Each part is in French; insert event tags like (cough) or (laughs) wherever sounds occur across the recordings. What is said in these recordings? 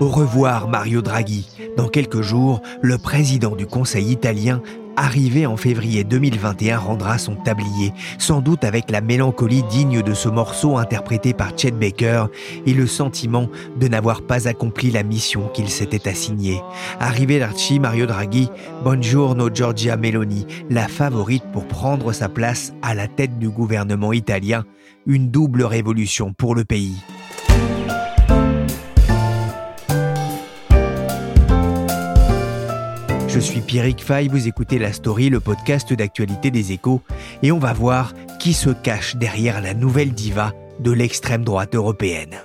Au revoir Mario Draghi. Dans quelques jours, le président du Conseil italien arrivé en février 2021, rendra son tablier, sans doute avec la mélancolie digne de ce morceau interprété par Chet Baker et le sentiment de n'avoir pas accompli la mission qu'il s'était assignée. Arrivé l'Archi Mario Draghi, Buongiorno Giorgia Meloni, la favorite pour prendre sa place à la tête du gouvernement italien, une double révolution pour le pays. Je suis Pierrick Fay, vous écoutez La Story, le podcast d'actualité des échos, et on va voir qui se cache derrière la nouvelle diva de l'extrême droite européenne.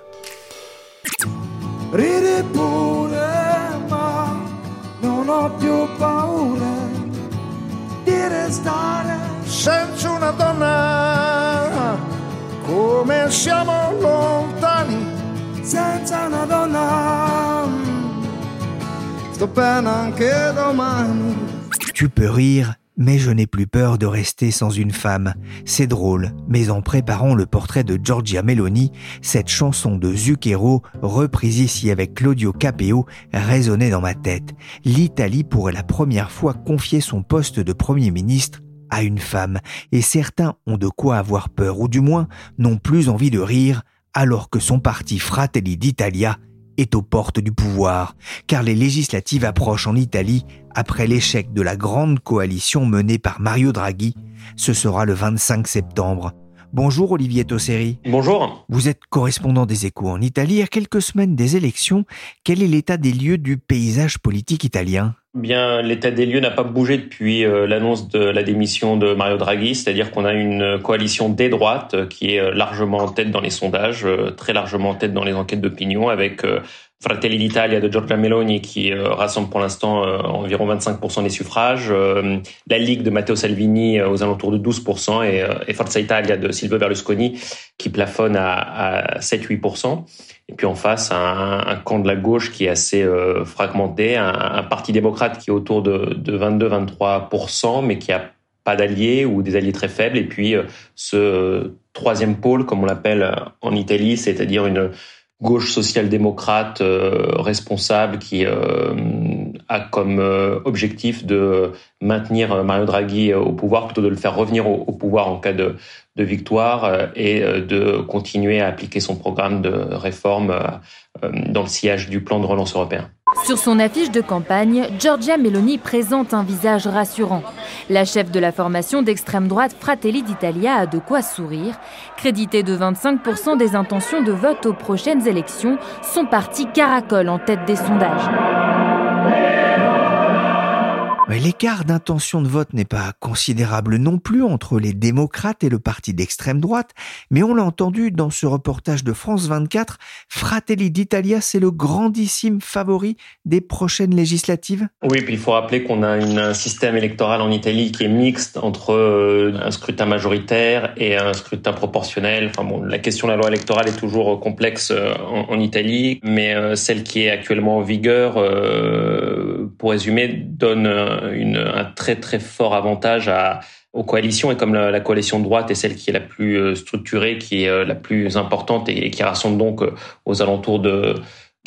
Tu peux rire, mais je n'ai plus peur de rester sans une femme. C'est drôle, mais en préparant le portrait de Giorgia Meloni, cette chanson de Zucchero, reprise ici avec Claudio Capeo, résonnait dans ma tête. L'Italie pourrait la première fois confier son poste de Premier ministre à une femme, et certains ont de quoi avoir peur, ou du moins n'ont plus envie de rire, alors que son parti Fratelli d'Italia est aux portes du pouvoir, car les législatives approchent en Italie après l'échec de la grande coalition menée par Mario Draghi. Ce sera le 25 septembre. Bonjour Olivier Tosseri. Bonjour. Vous êtes correspondant des échos en Italie. À quelques semaines des élections, quel est l'état des lieux du paysage politique italien? Bien, l'état des lieux n'a pas bougé depuis euh, l'annonce de la démission de Mario Draghi, c'est-à-dire qu'on a une coalition des droites euh, qui est euh, largement en tête dans les sondages, très largement en tête dans les enquêtes d'opinion, avec Fratelli d'Italia de Giorgia Meloni qui rassemble pour l'instant environ 25% des suffrages, la Ligue de Matteo Salvini aux alentours de 12% et, Forza Italia de Silvio Berlusconi qui plafonne à, à 7-8%. Et puis en face, un, camp de la gauche qui est assez euh, fragmenté, un, un, parti démocrate qui est autour de, de 22-23%, mais qui a pas d'alliés ou des alliés très faibles. Et puis euh, ce euh, troisième pôle, comme on l'appelle en Italie, c'est-à-dire une gauche social-démocrate responsable qui a comme objectif de maintenir Mario Draghi au pouvoir plutôt de le faire revenir au, pouvoir en cas de, victoire euh, et euh, de continuer à appliquer son programme de réforme euh, dans le sillage du plan de relance européen. Sur son affiche de campagne, Giorgia Meloni présente un visage rassurant. La chef de la formation d'extrême droite Fratelli d'Italia a de quoi sourire. Crédité de 25% des intentions de vote aux prochaines élections, son parti caracole en tête des sondages. L'écart d'intention de vote n'est pas considérable non plus entre les démocrates et le parti d'extrême droite, mais on l'a entendu dans ce reportage de France 24, Fratelli d'Italia, c'est le grandissime favori des prochaines législatives Oui, puis il faut rappeler qu'on a un système électoral en Italie qui est mixte entre euh, un scrutin majoritaire et un scrutin proportionnel. Enfin bon, la question de la loi électorale est toujours complexe euh, en, Italie, mais euh, celle qui est actuellement en vigueur, pour résumer, donne un très très fort avantage aux coalitions et comme la, coalition de droite est celle qui est la plus euh, structurée, qui est euh, la plus importante et, qui rassemble donc euh, aux alentours de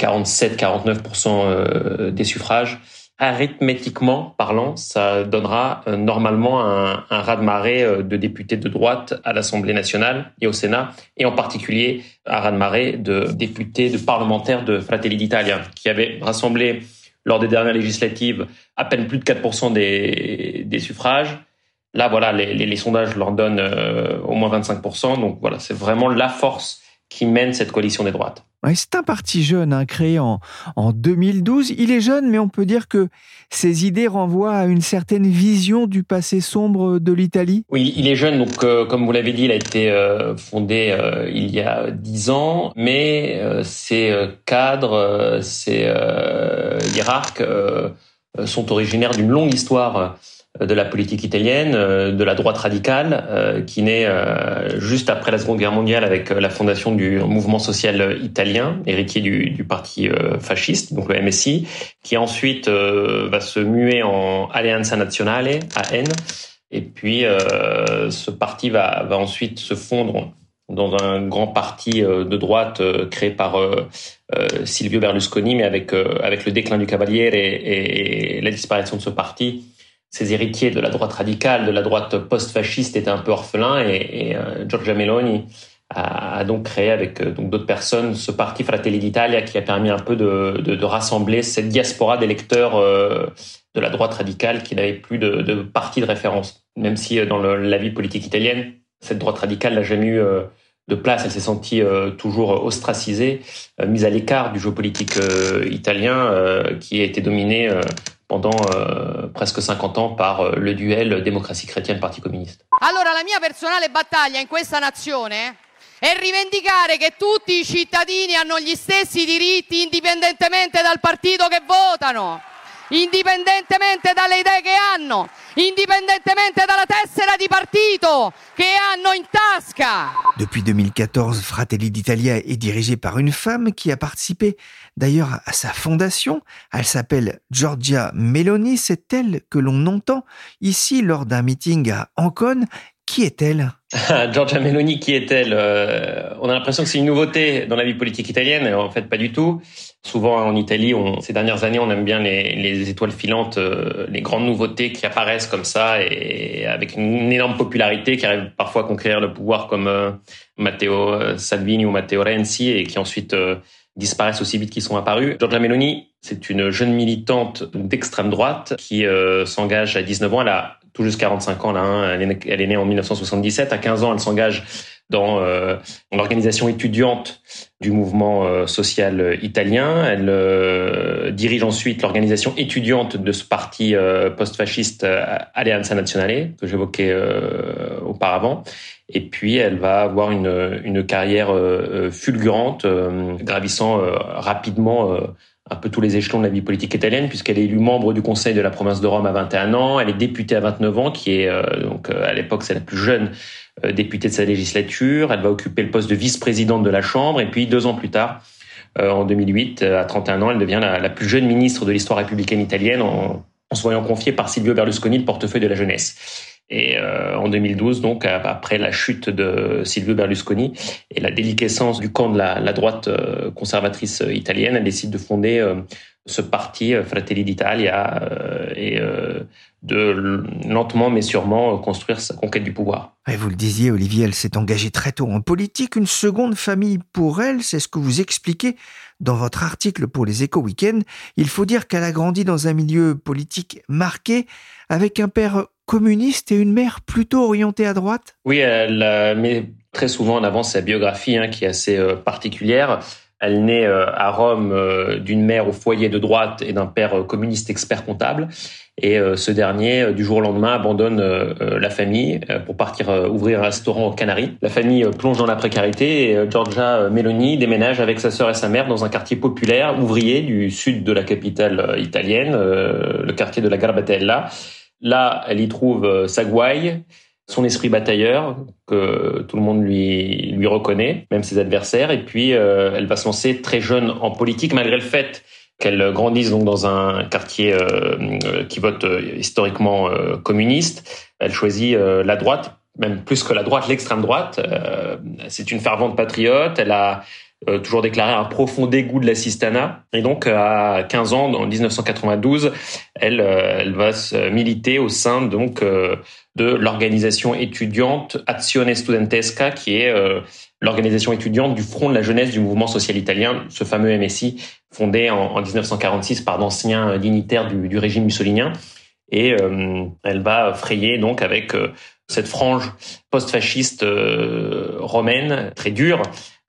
47-49% des suffrages, arithmétiquement parlant, ça donnera normalement un, un raz-de-marée de députés de droite à l'Assemblée nationale et au Sénat, et en particulier un raz-de-marée de députés, de parlementaires de Fratelli d'Italia, qui avaient rassemblé lors des dernières législatives à peine plus de 4% des, des suffrages. Là, voilà, les, les, les sondages leur donnent euh, au moins 25%. Donc voilà, c'est vraiment la force qui mène cette coalition des droites. C'est un parti jeune, hein, créé en, en 2012. Il est jeune, mais on peut dire que ses idées renvoient à une certaine vision du passé sombre de l'Italie. Oui, il est jeune, donc euh, comme vous l'avez dit, il a été euh, fondé euh, il y a dix ans, mais ses cadres, ses hiérarques sont originaires d'une longue histoire de la politique italienne, euh, de la droite radicale, euh, qui naît juste après la Seconde Guerre mondiale avec la fondation du mouvement social italien, héritier du, parti fasciste, donc le MSI, qui ensuite va se muer en Alleanza Nazionale, AN, et puis ce parti va, va ensuite se fondre dans un grand parti de droite créé par Silvio Berlusconi, mais avec avec le déclin du Cavaliere et, et la disparition de ce parti, ces héritiers de la droite radicale, de la droite post-fasciste étaient un peu orphelins et, et euh, Giorgia Meloni a, donc créé avec euh, d'autres personnes ce parti Fratelli d'Italia qui a permis un peu de, de, de rassembler cette diaspora d'électeurs euh, de la droite radicale qui n'avait plus de, de, parti de référence. Même si euh, dans le, la vie politique italienne, cette droite radicale n'a jamais eu de place, elle s'est sentie toujours ostracisée, mise à l'écart du jeu politique italien qui a été dominé pendant euh, presque 50 ans par euh, le duel démocratie chrétienne Parti communiste. Allora la mia personale battaglia in questa nazione è rivendicare che tutti i cittadini hanno gli stessi diritti indipendentemente dal partito che votano, indipendentemente dalle idee che hanno, indipendentemente dalla tessera di partito che hanno in tasca. Depuis 2014, Fratelli d'Italia est dirigé par une femme qui a participé d'ailleurs à sa fondation. Elle s'appelle Giorgia Meloni. C'est elle que l'on entend ici lors d'un meeting à Ancône. Qui est-elle? (laughs) Giorgia Meloni, qui est-elle? Euh, On a l'impression que c'est une nouveauté dans la vie politique italienne. En fait, pas du tout. Souvent en Italie, ces dernières années, on aime bien les, les étoiles filantes, euh, les grandes nouveautés qui apparaissent comme ça et avec une énorme popularité qui arrivent parfois à conquérir le pouvoir comme euh, Matteo Salvini ou Matteo Renzi et qui ensuite disparaissent aussi vite qu'ils sont apparus. Giorgia Meloni, c'est une jeune militante d'extrême droite qui euh, s'engage à 19 ans. Elle a tout juste 45 ans. Hein. Elle, est, née en 1977. À 15 ans, elle s'engage dans euh, l'organisation étudiante du mouvement euh, social italien. Elle dirige ensuite l'organisation étudiante de ce parti post-fasciste Alleanza Nazionale que j'évoquais auparavant. Et puis, elle va avoir une, une carrière euh, euh, fulgurante, euh, gravissant rapidement un peu tous les échelons de la vie politique italienne, puisqu'elle est élue membre du Conseil de la province de Rome à 21 ans. Elle est députée à 29 ans, qui est donc à l'époque c'est la plus jeune députée de sa législature. Elle va occuper le poste de vice-présidente de la Chambre, et puis deux ans plus tard, en 2008, à 31 ans, elle devient la, la plus jeune ministre de l'histoire républicaine italienne en, en se voyant confier par Silvio Berlusconi le portefeuille de la jeunesse. Et euh, en 2012, donc après la chute de Silvio Berlusconi et la déliquescence du camp de la, droite euh, conservatrice italienne, elle décide de fonder euh, ce parti Fratelli d'Italia et de lentement mais sûrement construire sa conquête du pouvoir. Et vous le disiez, Olivier, elle s'est engagée très tôt en politique. Une seconde famille pour elle, c'est ce que vous expliquez dans votre article pour les Éco Week-end. Il faut dire qu'elle a grandi dans un milieu politique marqué avec un père communiste et une mère plutôt orientée à droite Oui, elle euh, met très souvent en avant sa biographie hein, qui est assez euh, particulière. Elle naît euh, à Rome d'une mère au foyer de droite et d'un père communiste expert comptable. Et ce dernier, du jour au lendemain, abandonne la famille pour partir ouvrir un restaurant aux Canaries. La famille plonge dans la précarité et Giorgia Meloni déménage avec sa sœur et sa mère dans un quartier populaire ouvrier du sud de la capitale italienne, le quartier de la Garbatella Là, elle y trouve euh, sa gouaille, son esprit batailleur que tout le monde lui lui reconnaît, même ses adversaires. Et puis, euh, elle va se lancer très jeune en politique, malgré le fait qu'elle grandisse donc dans un quartier euh, qui vote historiquement communiste. Elle choisit la droite, même plus que la droite, l'extrême droite. c'est une fervente patriote. Elle a euh, toujours déclaré un profond dégoût de l'assistanat. Et donc, à 15 ans, en 1992, elle, euh, elle va se militer au sein donc euh, de l'organisation étudiante Azione Studentesca, qui est l'organisation étudiante du Front de la jeunesse du mouvement social italien, ce fameux MSI fondé en, 1946 par d'anciens dignitaires du, du, régime mussolinien. Et elle va frayer donc avec cette frange post-fasciste romaine très dure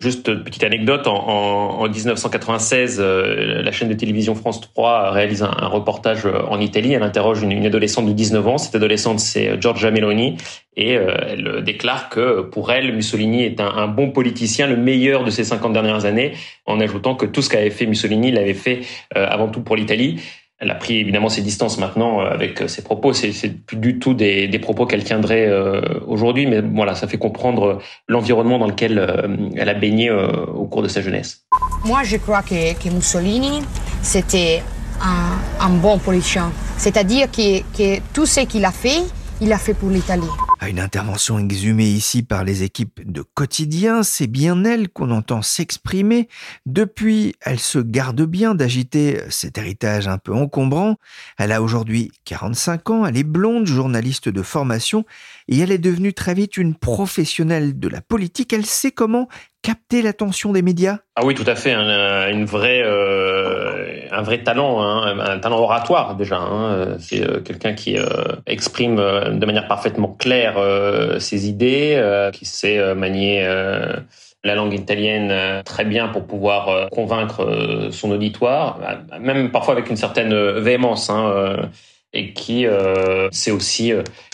Juste petite anecdote, en, en, 1996, euh, la chaîne de télévision France 3 réalise un, reportage en Italie. Elle interroge une, une adolescente de 19 ans. Cette adolescente, c'est Giorgia Meloni, et euh, elle déclare que pour elle, Mussolini est un, bon politicien, le meilleur de ces 50 dernières années, en ajoutant que tout ce qu'avait fait Mussolini l'avait fait euh, avant tout pour l'Italie. Elle a pris évidemment ses distances maintenant euh, avec euh, ses propos. C'est, plus du tout des, propos qu'elle tiendrait euh, aujourd'hui, mais voilà, ça fait comprendre l'environnement dans lequel elle a baigné au cours de sa jeunesse. Moi, je crois que, Mussolini, c'était un, bon politicien. C'est-à-dire que, que tout ce qu'il a fait, il a fait pour l'Italie. Une intervention exhumée ici par les équipes de quotidien, c'est bien elle qu'on entend s'exprimer. Depuis, elle se garde bien d'agiter cet héritage un peu encombrant. Elle a aujourd'hui 45 ans, elle est blonde, journaliste de formation, et elle est devenue très vite une professionnelle de la politique. Elle sait comment capter l'attention des médias Ah oui, tout à fait, un, une vraie, euh, un vrai talent, hein, un talent oratoire déjà. Hein. C'est euh, quelqu'un qui euh, exprime euh, de manière parfaitement claire euh, ses idées, qui sait manier la langue italienne très bien pour pouvoir convaincre son auditoire, même parfois avec une certaine véhémence. Hein, et qui euh, sait aussi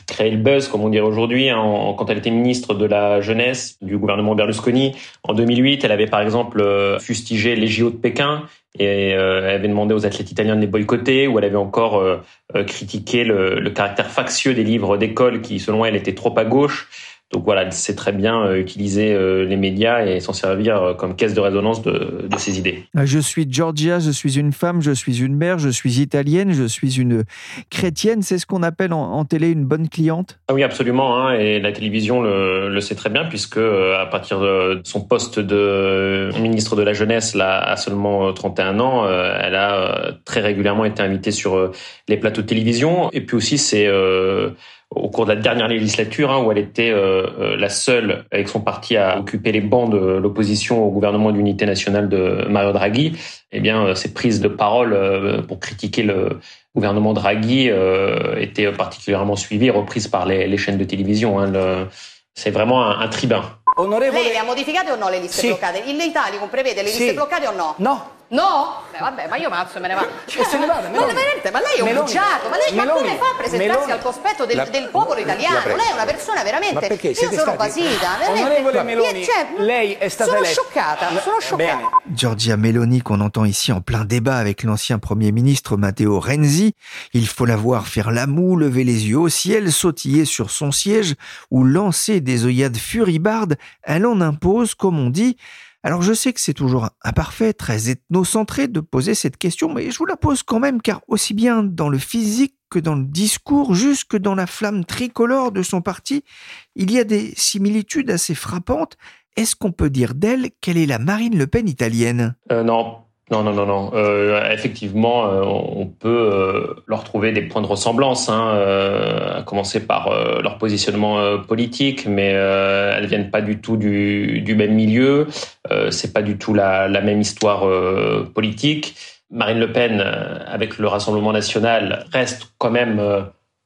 euh, créer le buzz, comme on dirait aujourd'hui. Hein, quand elle était ministre de la jeunesse du gouvernement Berlusconi en 2008, elle avait par exemple euh, fustigé les JO de Pékin et euh, elle avait demandé aux athlètes italiens de les boycotter, ou elle avait encore critiqué le, le, caractère factieux des livres d'école qui, selon elle, étaient trop à gauche. Donc voilà, elle sait très bien euh, utiliser euh, les médias et s'en servir euh, comme caisse de résonance de, de, ses idées. Je suis Georgia, je suis une femme, je suis une mère, je suis italienne, je suis une chrétienne. C'est ce qu'on appelle en, télé une bonne cliente? Ah Oui, absolument. Hein, et la télévision le, le, sait très bien puisque à partir de son poste de ministre de la Jeunesse, là, à seulement 31 ans, elle a très régulièrement été invitée sur les plateaux de télévision. Et puis aussi, c'est au cours de la dernière législature, hein, où elle était euh, euh, la seule avec son parti à occuper les bancs de l'opposition au gouvernement d'unité nationale de Mario Draghi, eh bien, euh, ses prises de parole pour critiquer le gouvernement Draghi étaient particulièrement suivies et reprises par les, les chaînes de télévision. Hein, c'est vraiment un, un tribun. Onorevole... Lei le ha modificate o no le liste sì. bloccate? L'Italicum prevede le liste sì. bloccate o no? No. No? Beh, vabbè, ma io mazzo me ne vado. E se ne vada, Meloni. Ma, veramente, ma lei è un Meloni. bugiardo, ma lei Meloni. ma come fa a presentarsi Meloni. al cospetto del, la, del popolo italiano? Lei è una persona veramente. Ma perché? Siete io sono stati... basita, veramente. Meloni, cioè, lei è stata sono eletta. scioccata, sono scioccata. Bene. Giorgia Meloni qu'on entend ici en plein débat avec l'ancien Premier ministre Matteo Renzi. Il faut la voir faire la moue, lever les yeux au ciel, sautiller sur son siège ou lancer des œillades furibardes. Elle en impose, comme on dit. Alors je sais que c'est toujours imparfait, très ethnocentré de poser cette question, mais je vous la pose quand même car aussi bien dans le physique que dans le discours, jusque dans la flamme tricolore de son parti, il y a des similitudes assez frappantes. Est-ce qu'on peut dire d'elle qu'elle est la Marine Le Pen italienne? Euh, Non, non, non, non, non. Euh, effectivement, euh, on peut euh, leur trouver des points de ressemblance, hein, à commencer par leur positionnement politique, mais elles viennent pas du tout du, même milieu. c'est pas du tout la, même histoire politique. Marine Le Pen, avec le Rassemblement national, reste quand même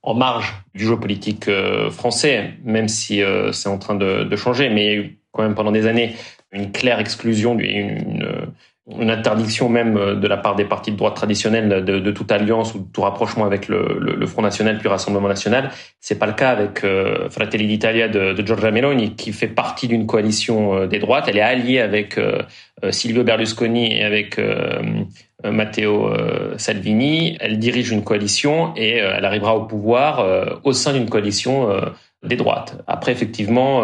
en marge du jeu politique français, même si c'est en train de, changer. Mais il y a eu quand même pendant des années une claire exclusion, une une interdiction même euh, de la part des partis de droite traditionnels de, de toute alliance ou de tout rapprochement avec le, le, le Front National puis Rassemblement National. C'est pas le cas avec euh, Fratelli d'Italia de, de, Giorgia Meloni qui fait partie d'une coalition euh, des droites. Elle est alliée avec euh, Silvio Berlusconi et avec Matteo Salvini. Elle dirige une coalition et elle arrivera au pouvoir au sein d'une coalition des droites. Après, effectivement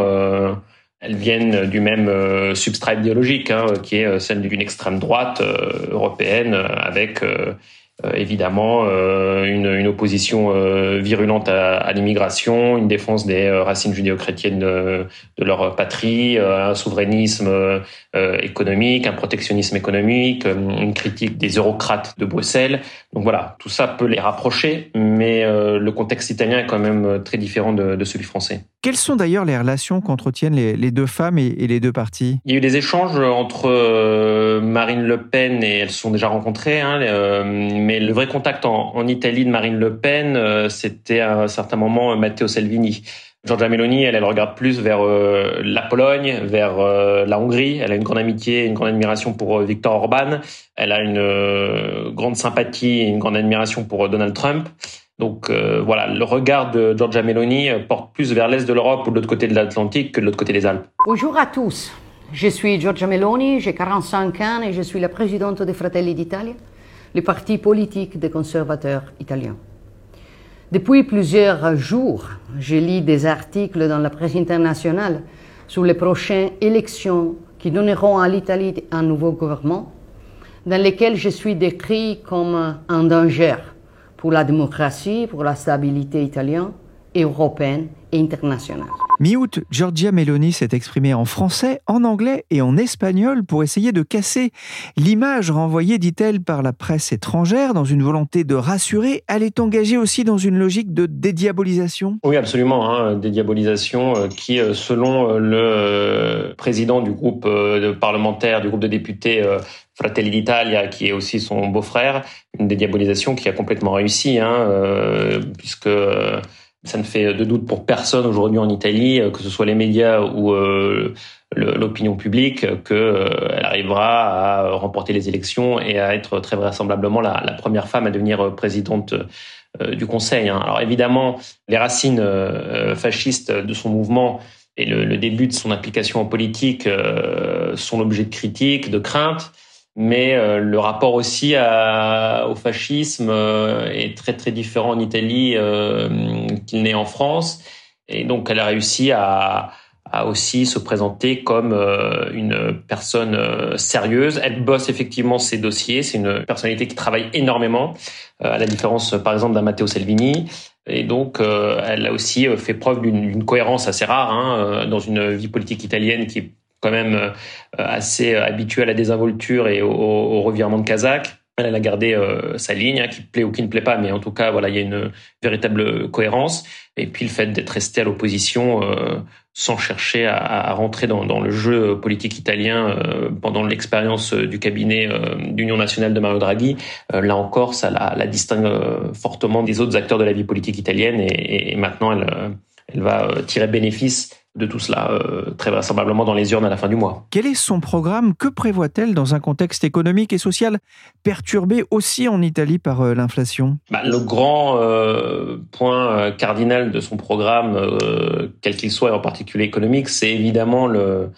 elles viennent du même euh, substrat idéologique, hein, qui est euh, celle d'une extrême droite euh, européenne, avec évidemment une, une, opposition virulente à, à l'immigration, une défense des racines judéo-chrétiennes de, de, leur patrie, un souverainisme économique, un protectionnisme économique, une critique des eurocrates de Bruxelles. Donc voilà, tout ça peut les rapprocher, mais le contexte italien est quand même très différent de, de celui français. Quelles sont d'ailleurs les relations qu'entretiennent les, deux femmes et, les deux partis Il y a eu des échanges entre euh, Marine Le Pen et elles se sont déjà rencontrées, hein, euh, mais le vrai contact en, Italie de Marine Le Pen, euh, c'était à un certain moment Matteo Salvini. Giorgia Meloni, elle, elle regarde plus vers la Pologne, vers la Hongrie. Elle a une grande amitié, une grande admiration pour Viktor Orban. Elle a une grande sympathie, une grande admiration pour Donald Trump. Donc voilà, le regard de Giorgia Meloni porte plus vers l'est de l'Europe ou de l'autre côté de l'Atlantique que de l'autre côté des Alpes. Bonjour à tous. Je suis Giorgia Meloni, j'ai 45 ans et je suis la présidente des Fratelli d'Italia, le parti politique des conservateurs italiens. Depuis plusieurs jours, je lis des articles dans la presse internationale sur les prochaines élections qui donneront à l'Italie un nouveau gouvernement, dans lesquels je suis décrit comme un danger pour la démocratie, pour la stabilité italienne, européenne et internationale. Mi-août, Giorgia Meloni s'est exprimée en français, en anglais et en espagnol pour essayer de casser l'image renvoyée, dit-elle, par la presse étrangère dans une volonté de rassurer. Elle est engagée aussi dans une logique de dédiabolisation Oui, absolument. Hein, dédiabolisation euh, qui, euh, selon euh, le président du groupe parlementaire, du groupe de députés Fratelli d'Italia, qui est aussi son beau-frère, une dédiabolisation qui a complètement réussi, hein, puisque ça ne fait de doute pour personne aujourd'hui en Italie, euh, que ce soit les médias ou euh, l'opinion publique, qu'elle euh, arrivera à remporter les élections et à être très vraisemblablement la, première femme à devenir présidente du Conseil. Hein. Alors évidemment, les racines fascistes de son mouvement et le, début de son implication en politique sont l'objet de critiques, de craintes mais euh, le rapport aussi au fascisme euh, est très très différent en Italie euh, qu'il n'est en France. Et donc elle a réussi à, aussi se présenter comme une personne sérieuse. Elle bosse effectivement ses dossiers. C'est une personnalité qui travaille énormément, à la différence par exemple d'un Matteo Salvini. Et donc, elle a aussi fait preuve d'une cohérence assez rare hein, dans une vie politique italienne qui est quand même euh, assez euh, habitué à la désinvolture et au, revirement de Kazakh. Elle a gardé euh, sa ligne, hein, qui plaît ou qui ne plaît pas, mais en tout cas, voilà, il y a une véritable cohérence. Et puis le fait d'être resté à l'opposition sans chercher à, rentrer dans, le jeu politique italien pendant l'expérience du cabinet d'Union nationale de Mario Draghi, là encore, ça la, distingue fortement des autres acteurs de la vie politique italienne. Et, et maintenant, elle, elle va tirer bénéfice de tout cela, euh, très vraisemblablement dans les urnes à la fin du mois. Quel est son programme? Que prévoit-elle dans un contexte économique et social perturbé aussi en Italie par euh, l'inflation? Bah, Le grand euh, point cardinal de son programme, quel qu'il soit, et en particulier économique, c'est évidemment le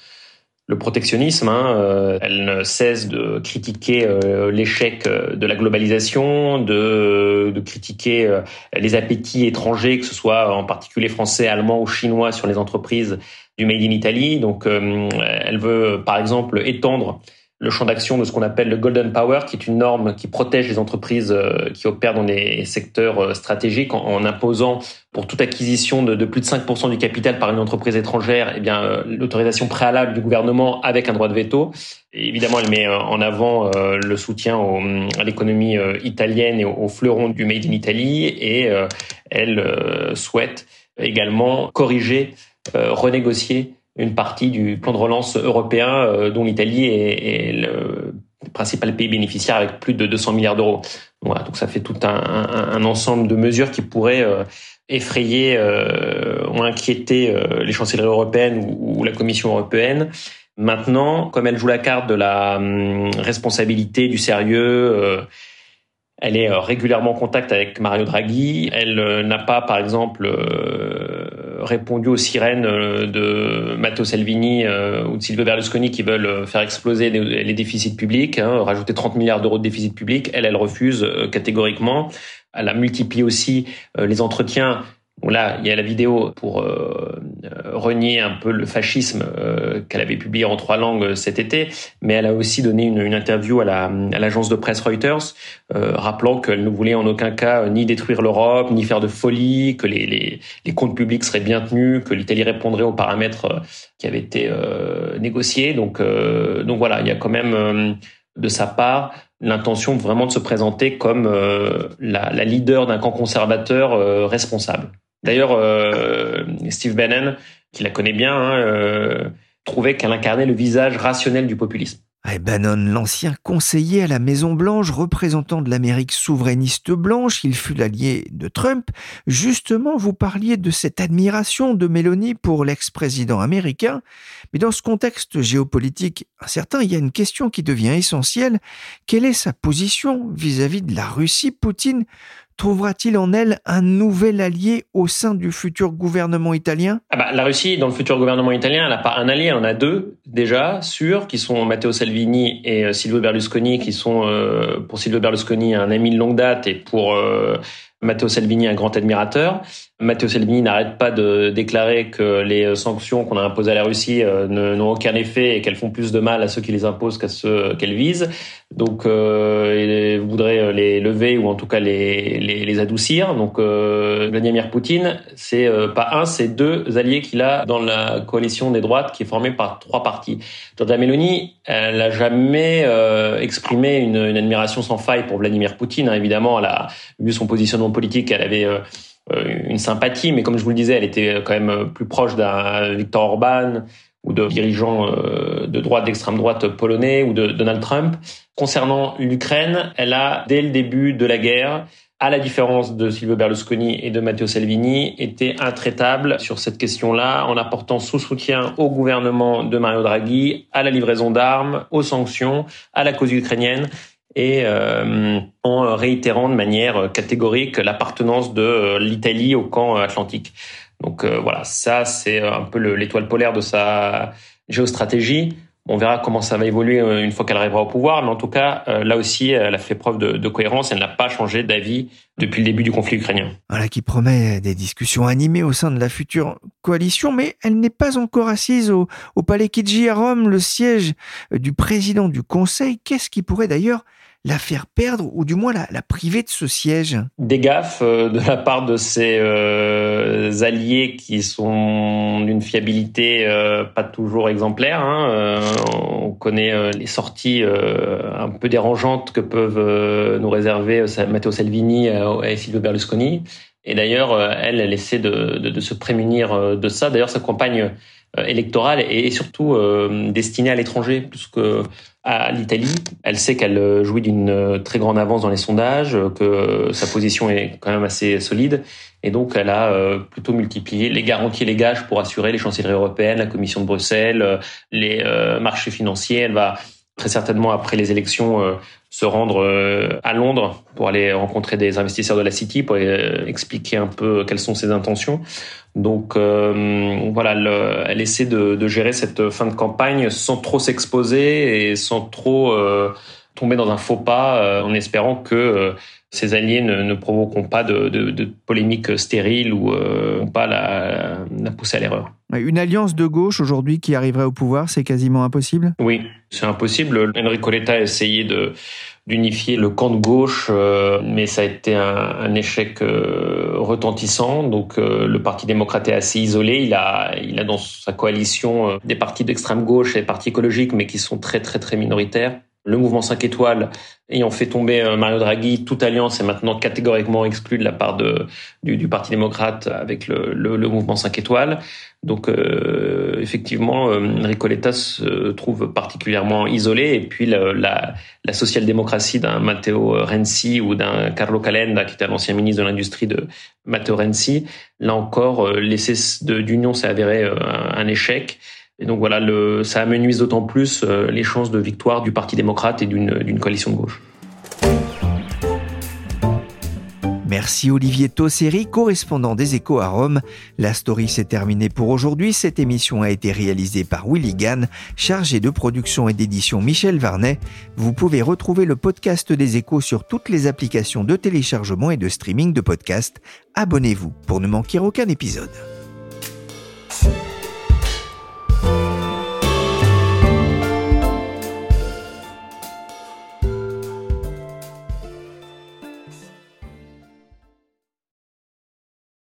le protectionnisme. Hein, euh, elle ne cesse de critiquer euh, l'échec euh, de la globalisation, de, de critiquer les appétits étrangers, que ce soit en particulier français, allemand ou chinois, sur les entreprises du Made in Italy. Donc, elle veut, par exemple, étendre le champ d'action de ce qu'on appelle le Golden Power, qui est une norme qui protège les entreprises euh, qui opèrent dans des secteurs euh, stratégiques en, imposant pour toute acquisition de, plus de 5% du capital par une entreprise étrangère, eh bien euh, l'autorisation préalable du gouvernement avec un droit de veto. Et évidemment, elle met en avant le soutien à l'économie italienne et au, fleuron du Made in Italy et elle souhaite également corriger, renégocier une partie du plan de relance européen euh, dont l'Italie est, le principal pays bénéficiaire avec plus de 200 milliards d'euros. Donc ça fait tout un, ensemble de mesures qui pourraient euh, effrayer euh, ou inquiéter les chancelleries européennes ou, la Commission européenne. Maintenant, comme elle joue la carte de la hum, responsabilité, du sérieux, elle est régulièrement en contact avec Mario Draghi. Elle n'a pas, par exemple, répondu aux sirènes euh, de Matteo Salvini euh, ou de Silvio Berlusconi qui veulent euh, faire exploser les déficits publics, hein, rajouter 30 milliards d'euros de déficit public. Elle, elle refuse catégoriquement. Elle a multiplié aussi les entretiens là, il y a la vidéo pour euh, renier un peu le fascisme euh, qu'elle avait publié en trois langues cet été, mais elle a aussi donné une, interview à l'agence de presse Reuters, euh, rappelant qu'elle ne voulait en aucun cas ni détruire l'Europe, ni faire de folie, que les, comptes publics seraient bien tenus, que l'Italie répondrait aux paramètres qui avaient été négociés. Donc, donc voilà, il y a quand même de sa part l'intention vraiment de se présenter comme la, la leader d'un camp conservateur responsable. D'ailleurs, euh, Steve Bannon, qui la connaît bien, hein, euh, trouvait qu'elle incarnait le visage rationnel du populisme. Bannon, l'ancien conseiller à la Maison-Blanche, représentant de l'Amérique souverainiste blanche, il fut l'allié de Trump. Justement, vous parliez de cette admiration de Mélanie pour l'ex-président américain. Mais dans ce contexte géopolitique incertain, il y a une question qui devient essentielle. Quelle est sa position vis-à-vis -vis de la Russie Poutine trouvera-t-il en elle un nouvel allié au sein du futur gouvernement italien? Ah bah, La Russie, dans le futur gouvernement italien, elle n'a pas un allié, elle en a deux déjà, sûrs, qui sont Matteo Salvini et euh, Silvio Berlusconi, qui sont euh, pour Silvio Berlusconi un ami de longue date et pour euh, Matteo Salvini un grand admirateur. Matteo Salvini n'arrête pas de déclarer que les sanctions qu'on a imposées à la Russie euh, n'ont aucun effet et qu'elles font plus de mal à ceux qui les imposent qu'à ceux qu'elles visent. Donc, euh, il voudrait les lever ou en tout cas les, adoucir. Donc, euh, Vladimir Poutine, c'est euh, pas un, c'est deux alliés qu'il a dans la coalition des droites qui est formée par trois partis. Giorgia Meloni, elle n'a jamais euh, exprimé une, une, admiration sans faille pour Vladimir Poutine. Hein. Évidemment, elle a vu son positionnement politique, elle avait euh, une sympathie, mais comme je vous le disais, elle était quand même plus proche d'un Viktor Orban ou de dirigeants euh, de droite, d'extrême droite polonais ou de Donald Trump. Concernant l'Ukraine, elle a, dès le début de la guerre, à la différence de Silvio Berlusconi et de Matteo Salvini, été intraitable sur cette question-là en apportant sous soutien au gouvernement de Mario Draghi, à la livraison d'armes, aux sanctions, à la cause ukrainienne et euh, en réitérant de manière catégorique l'appartenance de l'Italie au camp atlantique. Donc euh, voilà, ça c'est un peu l'étoile polaire de sa géostratégie. On verra comment ça va évoluer euh, une fois qu'elle arrivera au pouvoir, mais en tout cas, là aussi, elle a fait preuve de, cohérence. Elle n'a pas changé d'avis depuis le début du conflit ukrainien. Voilà qui promet des discussions animées au sein de la future coalition, mais elle n'est pas encore assise au, au Palais Chigi à Rome, le siège du président du Conseil. Qu'est-ce qui pourrait d'ailleurs la faire perdre ou du moins la, la priver de ce siège Des gaffes euh, de la part de ses euh, alliés qui sont d'une fiabilité euh, pas toujours exemplaire. Hein. On connaît les sorties un peu dérangeantes que peuvent nous réserver Matteo Salvini et Silvio Berlusconi. Et d'ailleurs, elle, elle essaie de, de, de se prémunir de ça. D'ailleurs, sa campagne électorale est surtout destinée à l'étranger plus que à l'Italie. Elle sait qu'elle euh, jouit d'une euh, très grande avance dans les sondages, euh, que sa position est quand même assez solide. Et donc, elle a plutôt multiplié les garanties et les gages pour assurer les chancelleries européennes, la Commission de Bruxelles, les marchés financiers. Elle va très certainement, après les élections, se rendre à Londres pour aller rencontrer des investisseurs de la City, pour expliquer un peu quelles sont ses intentions. Donc euh, voilà, elle essaie de, gérer cette fin de campagne sans trop s'exposer et sans trop euh, tomber dans un faux pas, euh, en espérant que ses alliés ne, ne provoqueront pas de, de, de polémiques stériles ou euh, pas la, la à l'erreur. Une alliance de gauche aujourd'hui qui arriverait au pouvoir, c'est quasiment impossible? Oui, c'est impossible. Enrico Letta a essayé de d'unifier le camp de gauche, euh, mais ça a été un, un échec euh, retentissant. Donc euh, le Parti démocrate est assez isolé. Il a, il a dans sa coalition des partis d'extrême gauche et des partis écologiques, mais qui sont très très très minoritaires. Le mouvement 5 étoiles ayant fait tomber Mario Draghi, toute alliance est maintenant catégoriquement exclue de la part du, du Parti démocrate avec le, le, le, mouvement 5 étoiles. Donc euh, effectivement, Enrico Letta se trouve particulièrement isolé et puis la, la, la social-démocratie d'un Matteo Renzi ou d'un Carlo Calenda, qui était l'ancien ministre de l'Industrie de Matteo Renzi, là encore, l'essai d'union s'est avéré un échec. Et donc voilà, ça amenuise d'autant plus euh, les chances de victoire du Parti démocrate et d'une coalition de gauche. Merci Olivier Tosseri, correspondant des Échos à Rome. La story s'est terminée pour aujourd'hui. Cette émission a été réalisée par Willy Gann, chargé de production et d'édition Michel Varnet. Vous pouvez retrouver le podcast des Échos sur toutes les applications de téléchargement et de streaming de podcasts. Abonnez-vous pour ne manquer aucun épisode.